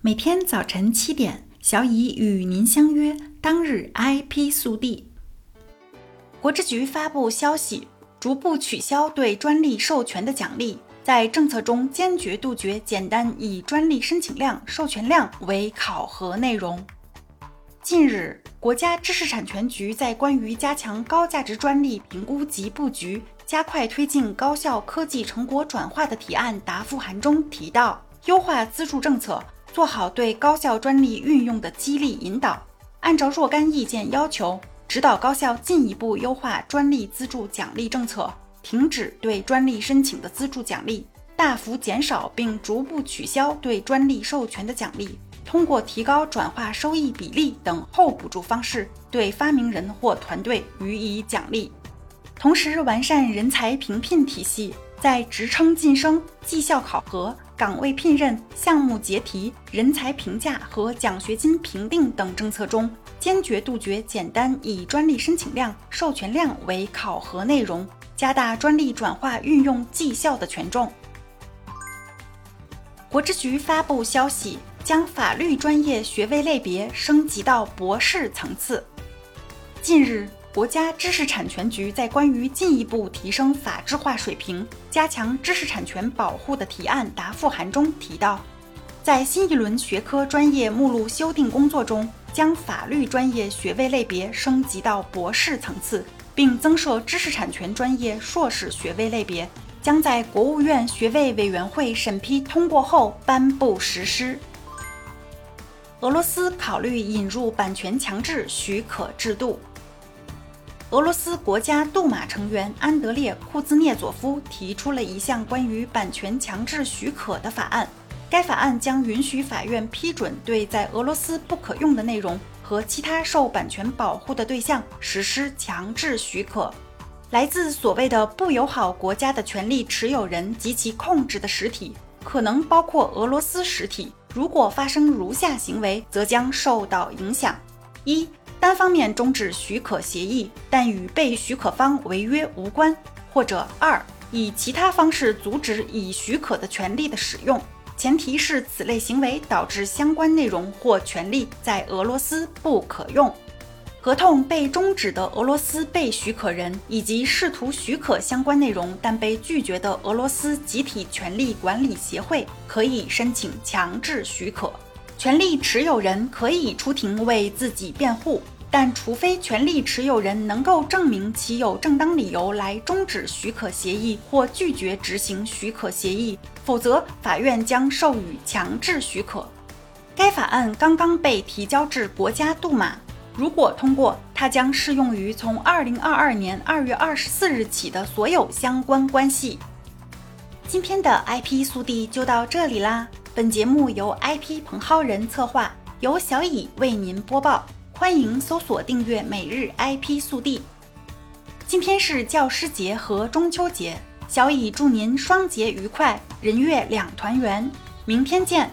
每天早晨七点，小乙与您相约。当日 IP 速递。国之局发布消息，逐步取消对专利授权的奖励，在政策中坚决杜绝简单以专利申请量、授权量为考核内容。近日，国家知识产权局在关于加强高价值专利评估及布局、加快推进高校科技成果转化的提案答复函中提到，优化资助政策。做好对高校专利运用的激励引导，按照若干意见要求，指导高校进一步优化专利资助奖励政策，停止对专利申请的资助奖励，大幅减少并逐步取消对专利授权的奖励，通过提高转化收益比例等后补助方式对发明人或团队予以奖励，同时完善人才评聘体系。在职称晋升、绩效考核、岗位聘任、项目结题、人才评价和奖学金评定等政策中，坚决杜绝简单以专利申请量、授权量为考核内容，加大专利转化运用绩效的权重。国之局发布消息，将法律专业学位类别升级到博士层次。近日。国家知识产权局在关于进一步提升法治化水平、加强知识产权保护的提案答复函中提到，在新一轮学科专业目录修订工作中，将法律专业学位类别升级到博士层次，并增设知识产权专业硕士学位类别，将在国务院学位委员会审批通过后颁布实施。俄罗斯考虑引入版权强制许可制度。俄罗斯国家杜马成员安德烈·库兹涅佐夫提出了一项关于版权强制许可的法案。该法案将允许法院批准对在俄罗斯不可用的内容和其他受版权保护的对象实施强制许可。来自所谓的不友好国家的权利持有人及其控制的实体，可能包括俄罗斯实体。如果发生如下行为，则将受到影响：一。单方面终止许可协议，但与被许可方违约无关；或者二，以其他方式阻止已许可的权利的使用，前提是此类行为导致相关内容或权利在俄罗斯不可用。合同被终止的俄罗斯被许可人以及试图许可相关内容但被拒绝的俄罗斯集体权利管理协会可以申请强制许可。权利持有人可以出庭为自己辩护，但除非权利持有人能够证明其有正当理由来终止许可协议或拒绝执行许可协议，否则法院将授予强制许可。该法案刚刚被提交至国家杜马，如果通过，它将适用于从二零二二年二月二十四日起的所有相关关系。今天的 IP 速递就到这里啦。本节目由 IP 彭浩人策划，由小乙为您播报。欢迎搜索订阅每日 IP 速递。今天是教师节和中秋节，小乙祝您双节愉快，人月两团圆。明天见。